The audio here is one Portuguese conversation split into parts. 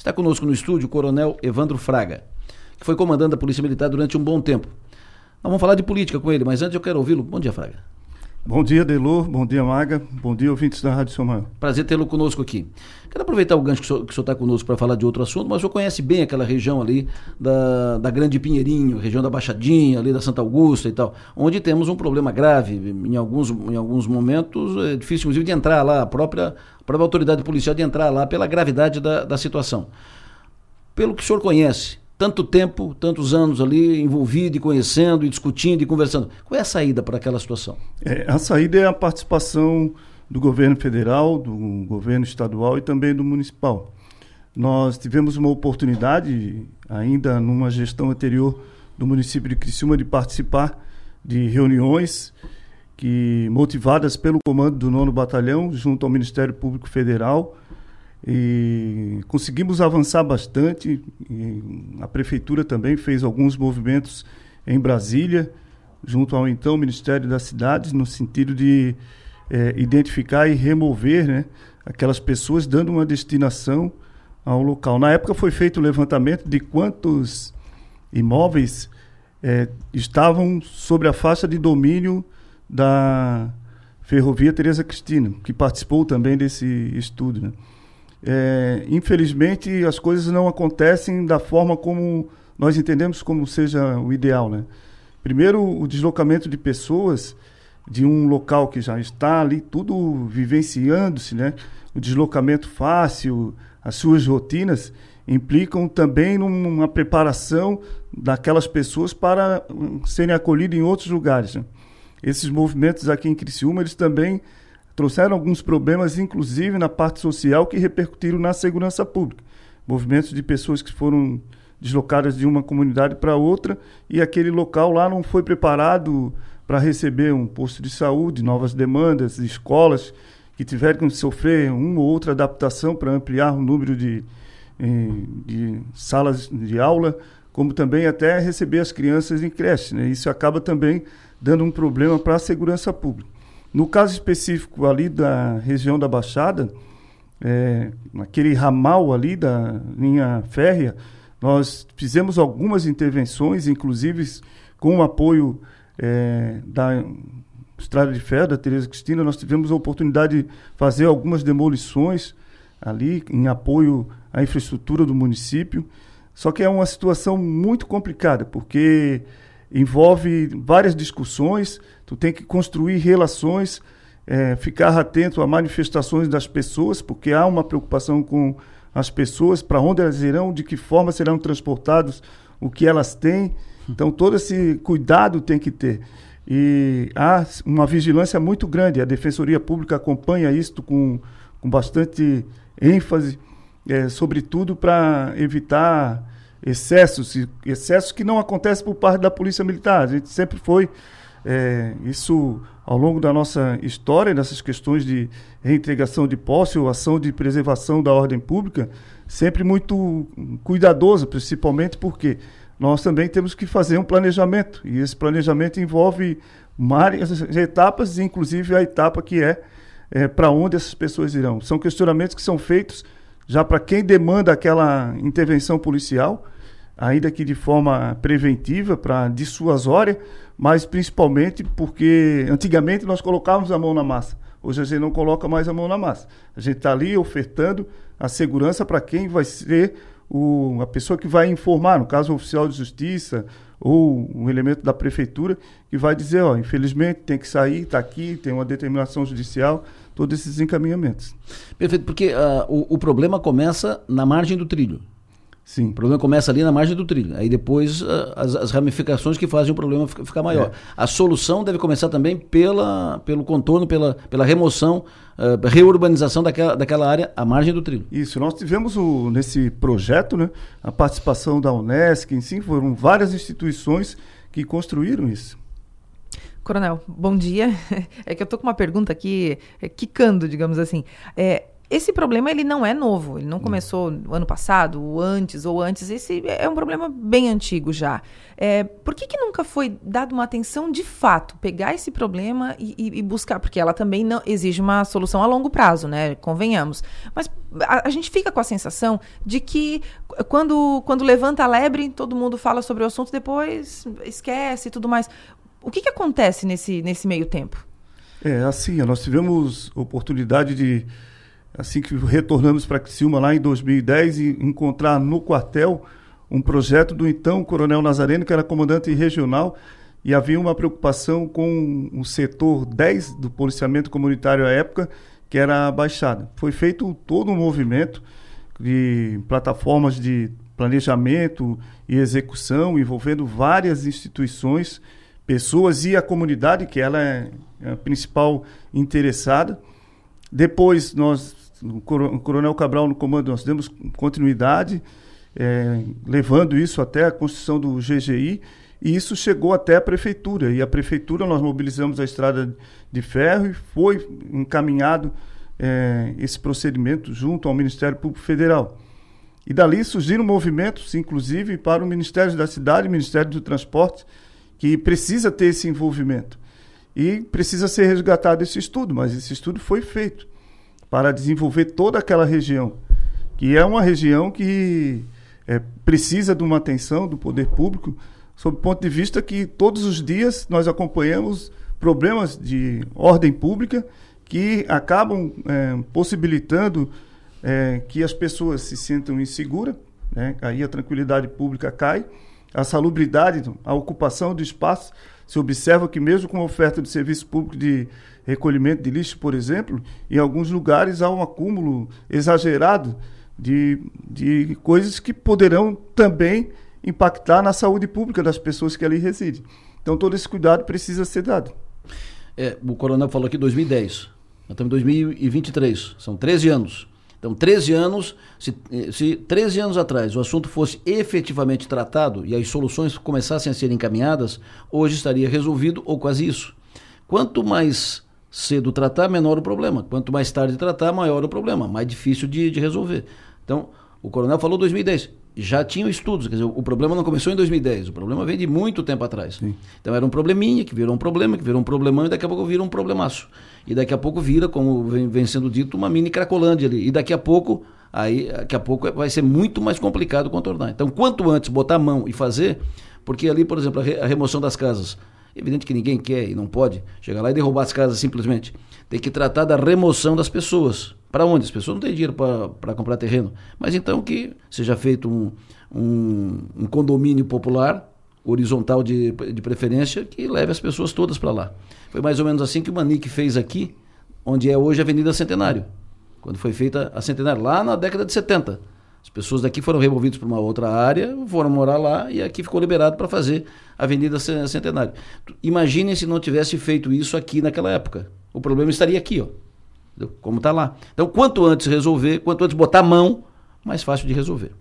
Está conosco no estúdio o Coronel Evandro Fraga, que foi comandante da Polícia Militar durante um bom tempo. Nós vamos falar de política com ele, mas antes eu quero ouvi-lo. Bom dia, Fraga. Bom dia, Delor. Bom dia, Maga. Bom dia, ouvintes da Rádio Somal. Prazer tê-lo conosco aqui. Quero aproveitar o gancho que o senhor está conosco para falar de outro assunto, mas o senhor conhece bem aquela região ali da, da Grande Pinheirinho, região da Baixadinha, ali da Santa Augusta e tal, onde temos um problema grave. Em alguns, em alguns momentos é difícil, inclusive, de entrar lá, a própria, a própria autoridade policial de entrar lá pela gravidade da, da situação. Pelo que o senhor conhece, tanto tempo, tantos anos ali envolvido e conhecendo e discutindo e conversando. Qual é a saída para aquela situação? É, a saída é a participação do governo federal, do governo estadual e também do municipal. Nós tivemos uma oportunidade, ainda numa gestão anterior do município de Criciúma, de participar de reuniões que motivadas pelo comando do nono batalhão junto ao Ministério Público Federal e conseguimos avançar bastante. a prefeitura também fez alguns movimentos em Brasília, junto ao então Ministério das Cidades, no sentido de é, identificar e remover né, aquelas pessoas, dando uma destinação ao local. Na época foi feito o levantamento de quantos imóveis é, estavam sobre a faixa de domínio da Ferrovia Tereza Cristina, que participou também desse estudo. Né? É, infelizmente, as coisas não acontecem da forma como nós entendemos como seja o ideal. Né? Primeiro, o deslocamento de pessoas de um local que já está ali tudo vivenciando-se, né? o deslocamento fácil, as suas rotinas, implicam também numa preparação daquelas pessoas para serem acolhidas em outros lugares. Né? Esses movimentos aqui em Criciúma, eles também trouxeram alguns problemas, inclusive na parte social, que repercutiram na segurança pública. Movimentos de pessoas que foram deslocadas de uma comunidade para outra e aquele local lá não foi preparado para receber um posto de saúde, novas demandas, escolas que tiveram que sofrer uma ou outra adaptação para ampliar o número de, de salas de aula, como também até receber as crianças em creche. Né? Isso acaba também dando um problema para a segurança pública. No caso específico ali da região da Baixada, é, naquele ramal ali da linha férrea, nós fizemos algumas intervenções, inclusive com o apoio é, da Estrada de Ferro, da Tereza Cristina, nós tivemos a oportunidade de fazer algumas demolições ali em apoio à infraestrutura do município. Só que é uma situação muito complicada, porque envolve várias discussões, tu tem que construir relações, é, ficar atento a manifestações das pessoas, porque há uma preocupação com as pessoas, para onde elas irão, de que forma serão transportados, o que elas têm. Então, todo esse cuidado tem que ter. E há uma vigilância muito grande. A Defensoria Pública acompanha isto com, com bastante ênfase, é, sobretudo para evitar excessos, excessos que não acontecem por parte da Polícia Militar. A gente sempre foi é, isso ao longo da nossa história, nessas questões de reintegração de posse ou ação de preservação da ordem pública, sempre muito cuidadosa, principalmente porque nós também temos que fazer um planejamento e esse planejamento envolve várias etapas, inclusive a etapa que é, é para onde essas pessoas irão. São questionamentos que são feitos já para quem demanda aquela intervenção policial, ainda que de forma preventiva, para dissuasória, mas principalmente porque antigamente nós colocávamos a mão na massa. Hoje a gente não coloca mais a mão na massa. A gente está ali ofertando a segurança para quem vai ser o, a pessoa que vai informar, no caso o oficial de justiça ou um elemento da prefeitura, que vai dizer, ó, infelizmente tem que sair, está aqui, tem uma determinação judicial, todos esses encaminhamentos. Perfeito, porque uh, o, o problema começa na margem do trilho. Sim. O problema começa ali na margem do trilho. Aí depois ah, as, as ramificações que fazem o problema ficar maior. É. A solução deve começar também pela, pelo contorno, pela, pela remoção, uh, reurbanização daquela, daquela área à margem do trilho. Isso. Nós tivemos o, nesse projeto né, a participação da Unesc, em si, foram várias instituições que construíram isso. Coronel, bom dia. É que eu estou com uma pergunta aqui, é, quicando, digamos assim. É, esse problema ele não é novo, ele não hum. começou no ano passado, ou antes, ou antes. Esse é um problema bem antigo já. É, por que, que nunca foi dado uma atenção de fato, pegar esse problema e, e, e, buscar? Porque ela também não exige uma solução a longo prazo, né? Convenhamos. Mas a, a, gente fica com a sensação de que quando, quando levanta a lebre, todo mundo fala sobre o assunto, depois esquece e tudo mais. O que, que acontece nesse, nesse meio tempo? É, assim, nós tivemos oportunidade de assim que retornamos para Criciúma lá em 2010 e encontrar no quartel um projeto do então Coronel Nazareno, que era comandante regional, e havia uma preocupação com o setor 10 do policiamento comunitário à época, que era a Baixada. Foi feito todo um movimento de plataformas de planejamento e execução envolvendo várias instituições, pessoas e a comunidade, que ela é a principal interessada. Depois nós o Coronel Cabral no comando, nós demos continuidade, é, levando isso até a construção do GGI, e isso chegou até a prefeitura. E a prefeitura, nós mobilizamos a estrada de ferro e foi encaminhado é, esse procedimento junto ao Ministério Público Federal. E dali surgiram movimentos, inclusive, para o Ministério da Cidade, Ministério do Transporte, que precisa ter esse envolvimento. E precisa ser resgatado esse estudo, mas esse estudo foi feito para desenvolver toda aquela região, que é uma região que é, precisa de uma atenção do poder público, sob o ponto de vista que todos os dias nós acompanhamos problemas de ordem pública que acabam é, possibilitando é, que as pessoas se sintam inseguras, né? aí a tranquilidade pública cai, a salubridade, a ocupação do espaço. Se observa que mesmo com a oferta de serviço público de recolhimento de lixo, por exemplo, em alguns lugares há um acúmulo exagerado de, de coisas que poderão também impactar na saúde pública das pessoas que ali residem. Então, todo esse cuidado precisa ser dado. É, o coronel falou aqui 2010. Nós estamos em 2023. São 13 anos. Então, 13 anos, se, se 13 anos atrás o assunto fosse efetivamente tratado e as soluções começassem a ser encaminhadas, hoje estaria resolvido ou quase isso. Quanto mais cedo tratar, menor o problema. Quanto mais tarde tratar, maior o problema, mais difícil de, de resolver. Então, o coronel falou 2010. Já tinham estudos, quer dizer, o problema não começou em 2010, o problema vem de muito tempo atrás. Sim. Então era um probleminha, que virou um problema, que virou um problemão, e daqui a pouco vira um problemaço. E daqui a pouco vira, como vem, vem sendo dito, uma mini cracolândia ali. E daqui a pouco, aí, daqui a pouco vai ser muito mais complicado contornar. Então, quanto antes botar a mão e fazer, porque ali, por exemplo, a, re, a remoção das casas, Evidente que ninguém quer e não pode chegar lá e derrubar as casas simplesmente. Tem que tratar da remoção das pessoas. Para onde? As pessoas não têm dinheiro para comprar terreno. Mas então que seja feito um, um, um condomínio popular, horizontal de, de preferência, que leve as pessoas todas para lá. Foi mais ou menos assim que o Manique fez aqui, onde é hoje a Avenida Centenário. Quando foi feita a Centenário, lá na década de 70. As pessoas daqui foram removidas para uma outra área, foram morar lá e aqui ficou liberado para fazer a Avenida Centenário. Imaginem se não tivesse feito isso aqui naquela época. O problema estaria aqui, ó. Como está lá. Então, quanto antes resolver, quanto antes botar a mão, mais fácil de resolver.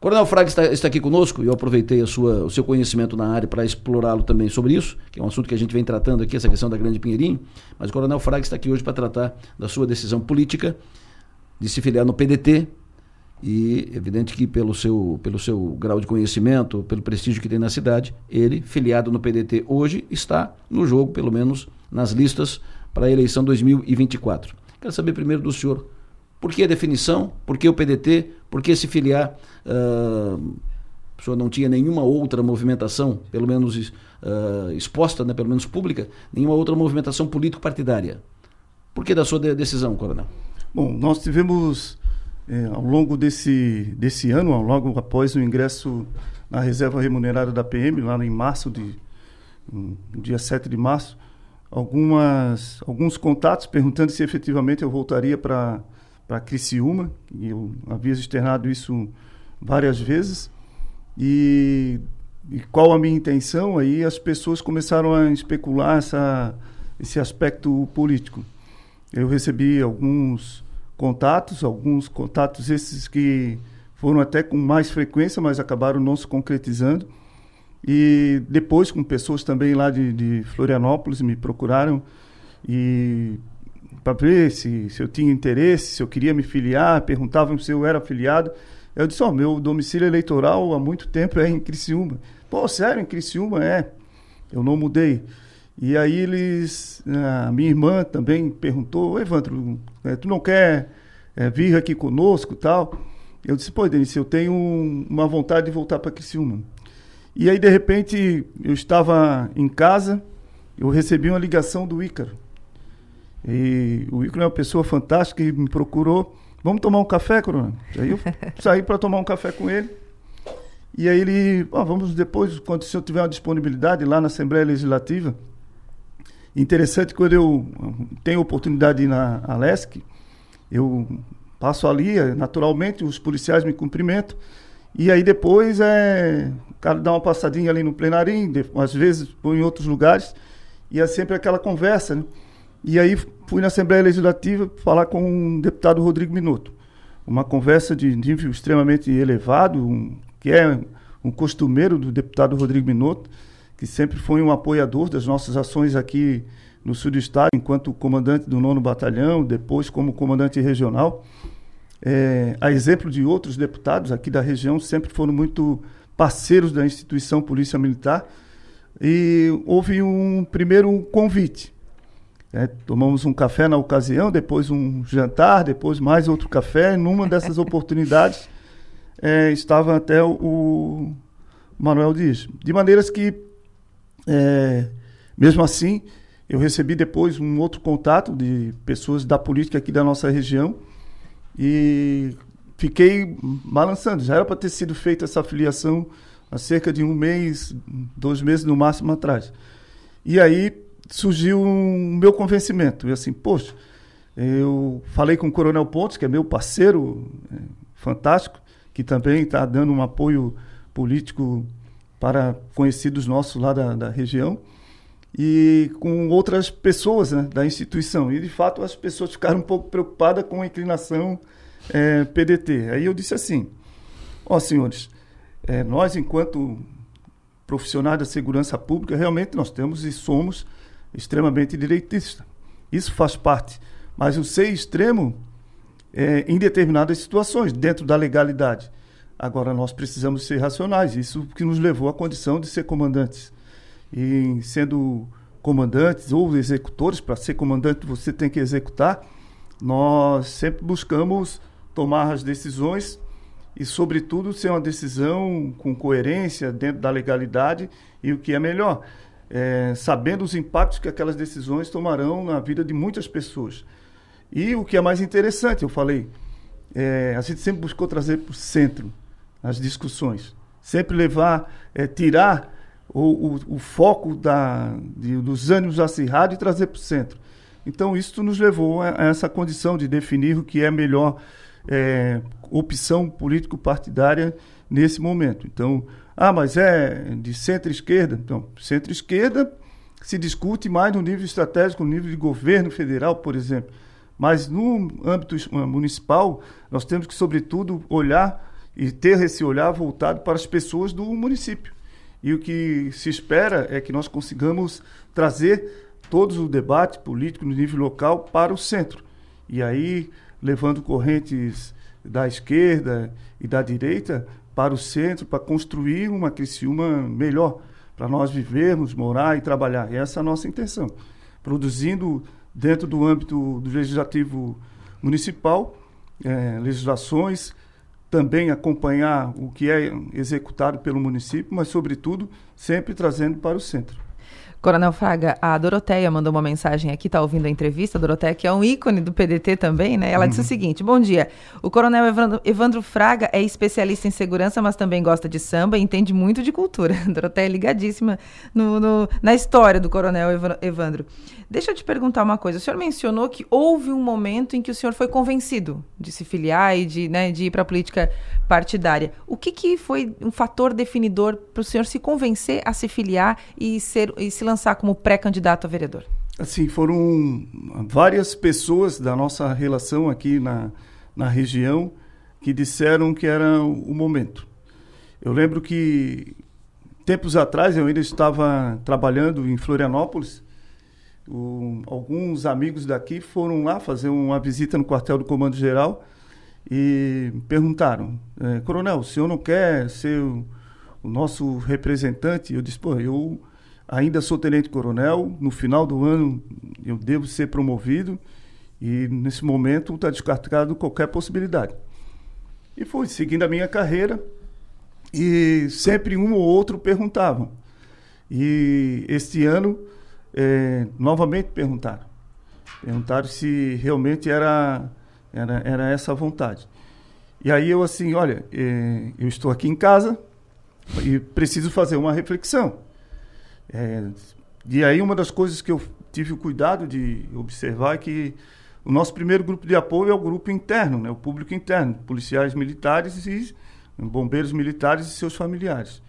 Coronel Fraga está, está aqui conosco e eu aproveitei sua, o seu conhecimento na área para explorá-lo também sobre isso, que é um assunto que a gente vem tratando aqui, essa questão da Grande Pinheirinho. Mas o Coronel Fraga está aqui hoje para tratar da sua decisão política de se filiar no PDT, e evidente que pelo seu, pelo seu grau de conhecimento, pelo prestígio que tem na cidade, ele, filiado no PDT hoje, está no jogo, pelo menos nas listas para a eleição 2024. Quero saber primeiro do senhor, por que a definição, por que o PDT, por que se filiar? Uh, o senhor não tinha nenhuma outra movimentação, pelo menos uh, exposta, né, pelo menos pública, nenhuma outra movimentação político-partidária. Por que da sua de decisão, coronel? Bom, nós tivemos é, ao longo desse, desse ano, logo após o ingresso na reserva remunerada da PM, lá em março, de, um, dia 7 de março, algumas, alguns contatos perguntando se efetivamente eu voltaria para Criciúma, e eu havia externado isso várias vezes, e, e qual a minha intenção, aí as pessoas começaram a especular essa, esse aspecto político. Eu recebi alguns contatos, alguns contatos esses que foram até com mais frequência, mas acabaram não se concretizando. E depois, com pessoas também lá de, de Florianópolis, me procuraram e para ver se, se eu tinha interesse, se eu queria me filiar, perguntavam se eu era afiliado. Eu disse, ó, oh, meu domicílio eleitoral há muito tempo é em Criciúma. Pô, sério, em Criciúma? É. Eu não mudei. E aí eles, a minha irmã também perguntou, Evandro, é, tu não quer é, vir aqui conosco tal? Eu disse, pô, Denise, eu tenho uma vontade de voltar para Criciúma. E aí, de repente, eu estava em casa, eu recebi uma ligação do Ícaro. E o Ícaro é uma pessoa fantástica e me procurou. Vamos tomar um café, Coronel? Aí eu saí para tomar um café com ele. E aí ele, oh, vamos depois, quando o senhor tiver uma disponibilidade lá na Assembleia Legislativa. Interessante, quando eu tenho oportunidade de ir na Alesc, eu passo ali, naturalmente, os policiais me cumprimentam. E aí depois é, o cara dá uma passadinha ali no plenarinho, às vezes vou em outros lugares, e é sempre aquela conversa, né? E aí fui na Assembleia Legislativa falar com o deputado Rodrigo Minuto. Uma conversa de nível extremamente elevado, um, que é um costumeiro do deputado Rodrigo Minuto, que sempre foi um apoiador das nossas ações aqui no sul do estado, enquanto comandante do nono batalhão, depois como comandante regional é, a exemplo de outros deputados aqui da região, sempre foram muito parceiros da instituição Polícia Militar. E houve um primeiro convite. É, tomamos um café na ocasião, depois um jantar, depois mais outro café. Numa dessas oportunidades é, estava até o, o, Manuel Dias. De maneiras que, é, mesmo assim, eu recebi depois um outro contato de pessoas da política aqui da nossa região e fiquei balançando. Já era para ter sido feita essa filiação há cerca de um mês, dois meses no máximo atrás. E aí surgiu um meu convencimento. E assim, poxa, eu falei com o Coronel Pontes, que é meu parceiro é, fantástico, que também está dando um apoio político para conhecidos nossos lá da, da região e com outras pessoas né, da instituição. E, de fato, as pessoas ficaram um pouco preocupadas com a inclinação é, PDT. Aí eu disse assim: Ó, oh, senhores, é, nós, enquanto profissionais da segurança pública, realmente nós temos e somos extremamente direitistas. Isso faz parte. Mas o ser extremo é, em determinadas situações, dentro da legalidade. Agora, nós precisamos ser racionais. Isso que nos levou à condição de ser comandantes e sendo comandantes ou executores, para ser comandante você tem que executar, nós sempre buscamos tomar as decisões e, sobretudo, ser uma decisão com coerência dentro da legalidade e o que é melhor, é, sabendo os impactos que aquelas decisões tomarão na vida de muitas pessoas. E o que é mais interessante, eu falei, é, a gente sempre buscou trazer para o centro as discussões, sempre levar, é, tirar o, o, o foco da, de, dos ânimos acirrados e trazer para o centro. Então, isso nos levou a, a, essa condição de definir o que é a melhor é, opção político-partidária nesse momento. Então, ah, mas é de centro-esquerda? Então, centro-esquerda se discute mais no nível estratégico, no nível de governo federal, por exemplo. Mas no âmbito municipal, nós temos que, sobretudo, olhar e ter esse olhar voltado para as pessoas do município. E o que se espera é que nós consigamos trazer todo o debate político no nível local para o centro. E aí, levando correntes da esquerda e da direita para o centro, para construir uma Criciúma melhor, para nós vivermos, morar e trabalhar. E essa é a nossa intenção. Produzindo, dentro do âmbito do legislativo municipal, é, legislações também acompanhar o que é executado pelo município, mas, sobretudo, sempre trazendo para o centro. Coronel Fraga, a Doroteia mandou uma mensagem aqui, está ouvindo a entrevista. A Doroteia, que é um ícone do PDT também, né? Ela uhum. disse o seguinte: Bom dia. O Coronel Evandro, Evandro, Fraga é especialista em segurança, mas também gosta de samba e entende muito de cultura. A Doroteia é ligadíssima no, no, na história do Coronel Evandro. Deixa eu te perguntar uma coisa. O senhor mencionou que houve um momento em que o senhor foi convencido de se filiar e de, né, de ir para a política partidária. O que, que foi um fator definidor para o senhor se convencer a se filiar e, ser, e se lançar como pré-candidato a vereador? Assim, foram várias pessoas da nossa relação aqui na, na região que disseram que era o momento. Eu lembro que tempos atrás eu ainda estava trabalhando em Florianópolis alguns amigos daqui foram lá fazer uma visita no quartel do Comando Geral e perguntaram: é, Coronel, o senhor não quer ser o, o nosso representante? Eu disse: pô, eu ainda sou tenente-coronel, no final do ano eu devo ser promovido e nesse momento está descartado qualquer possibilidade. E fui seguindo a minha carreira e sempre um ou outro perguntavam. E este ano, é, novamente perguntaram. Perguntaram se realmente era, era, era essa a vontade. E aí eu assim, olha, é, eu estou aqui em casa e preciso fazer uma reflexão. É, e aí uma das coisas que eu tive o cuidado de observar é que o nosso primeiro grupo de apoio é o grupo interno, né, o público interno, policiais militares e bombeiros militares e seus familiares.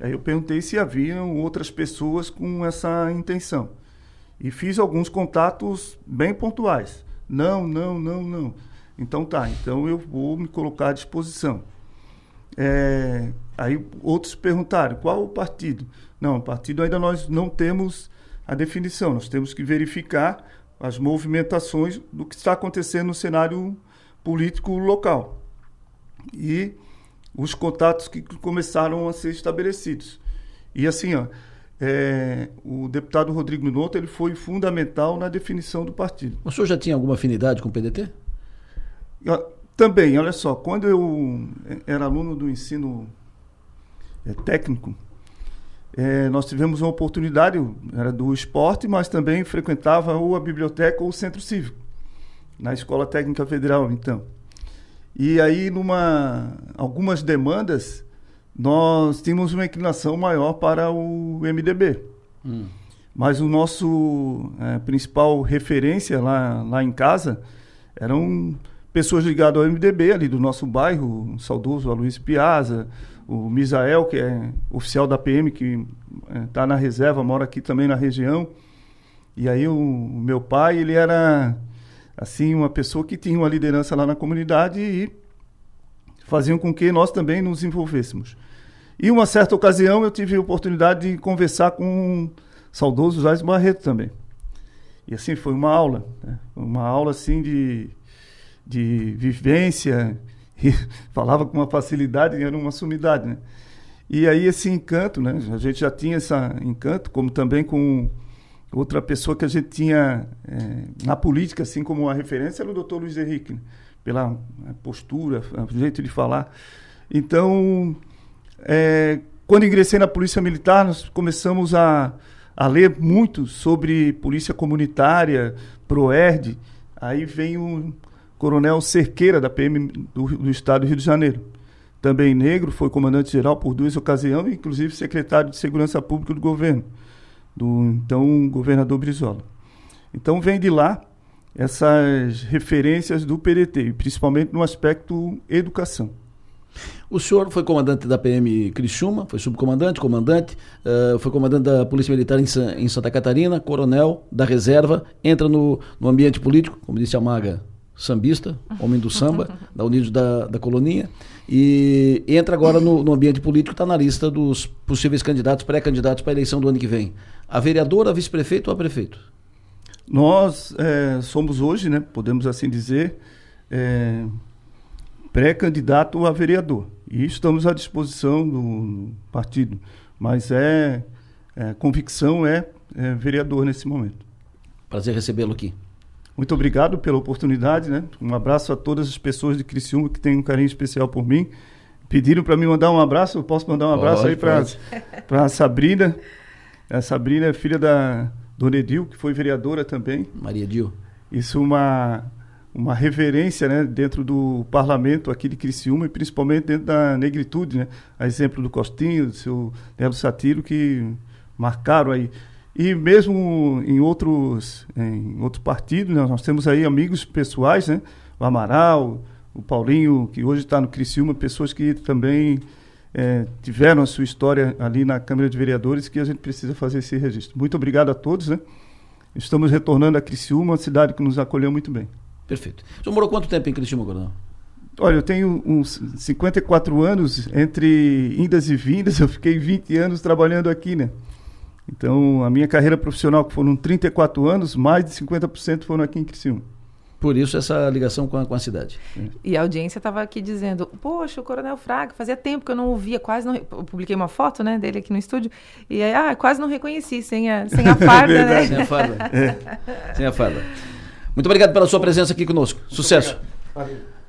Aí eu perguntei se haviam outras pessoas com essa intenção. E fiz alguns contatos bem pontuais. Não, não, não, não. Então tá, então eu vou me colocar à disposição. É, aí outros perguntaram, qual o partido? Não, o partido ainda nós não temos a definição, nós temos que verificar as movimentações do que está acontecendo no cenário político local. E os contatos que começaram a ser estabelecidos. E assim, ó, é, o deputado Rodrigo Minotto ele foi fundamental na definição do partido. O senhor já tinha alguma afinidade com o PDT? Também, olha só, quando eu era aluno do ensino é, técnico, é, nós tivemos uma oportunidade, era do esporte, mas também frequentava ou a biblioteca ou o centro cívico, na Escola Técnica Federal, então. E aí, numa algumas demandas, nós tínhamos uma inclinação maior para o MDB. Hum. Mas o nosso é, principal referência lá, lá em casa eram pessoas ligadas ao MDB ali do nosso bairro, o saudoso Aloysio Piazza, o Misael, que é oficial da PM, que está é, na reserva, mora aqui também na região. E aí o, o meu pai, ele era assim, uma pessoa que tinha uma liderança lá na comunidade e faziam com que nós também nos envolvêssemos. E uma certa ocasião eu tive a oportunidade de conversar com o saudoso Jais Barreto também. E assim, foi uma aula, né? uma aula assim de, de vivência, e falava com uma facilidade, era uma sumidade, né? E aí esse encanto, né? A gente já tinha esse encanto, como também com Outra pessoa que a gente tinha é, na política, assim como uma referência, era o doutor Luiz Henrique, né? pela postura, o jeito de falar. Então, é, quando ingressei na Polícia Militar, nós começamos a, a ler muito sobre polícia comunitária, PROERD. Aí vem o coronel Cerqueira, da PM do, do Estado do Rio de Janeiro. Também negro, foi comandante-geral por duas ocasiões, inclusive secretário de Segurança Pública do governo do então governador Brizola. Então vem de lá essas referências do PDT, principalmente no aspecto educação. O senhor foi comandante da PM Criciúma, foi subcomandante, comandante, uh, foi comandante da Polícia Militar em, em, Santa Catarina, coronel da reserva, entra no, no ambiente político, como disse a Maga, sambista, homem do samba, da Unidos da, da Colonia, e entra agora no, no ambiente político, está na lista dos possíveis candidatos, pré-candidatos para a eleição do ano que vem. A vereadora, vice-prefeito ou a prefeito? Nós é, somos hoje, né, podemos assim dizer, é, pré-candidato a vereador. E estamos à disposição do partido. Mas é, é convicção é, é vereador nesse momento. Prazer recebê-lo aqui. Muito obrigado pela oportunidade, né? Um abraço a todas as pessoas de Criciúma que têm um carinho especial por mim. Pediram para me mandar um abraço, eu posso mandar um abraço pode, aí para a Sabrina. A Sabrina é filha da Dona Edil, que foi vereadora também. Maria Edil. Isso é uma, uma reverência né, dentro do parlamento aqui de Criciúma e principalmente dentro da negritude, né? A exemplo do Costinho, do seu Nelo Satiro, que marcaram aí. E mesmo em outros, em outros partidos, né, nós temos aí amigos pessoais, né? O Amaral, o Paulinho, que hoje está no Criciúma, pessoas que também é, tiveram a sua história ali na Câmara de Vereadores que a gente precisa fazer esse registro. Muito obrigado a todos, né? Estamos retornando a Criciúma, uma cidade que nos acolheu muito bem. Perfeito. O senhor morou quanto tempo em Criciúma, Coronel? Olha, eu tenho uns 54 anos, entre indas e vindas, eu fiquei 20 anos trabalhando aqui, né? Então, a minha carreira profissional, que foram 34 anos, mais de 50% foram aqui em Criciúma. Por isso essa ligação com a, com a cidade. E a audiência estava aqui dizendo, poxa, o Coronel Fraga, fazia tempo que eu não ouvia, quase não... Eu publiquei uma foto, né, dele aqui no estúdio, e aí, ah, quase não reconheci, sem a, sem a farda, né? Sem a farda. É. Sem a farda. Muito obrigado pela sua presença aqui conosco. Sucesso. Valeu.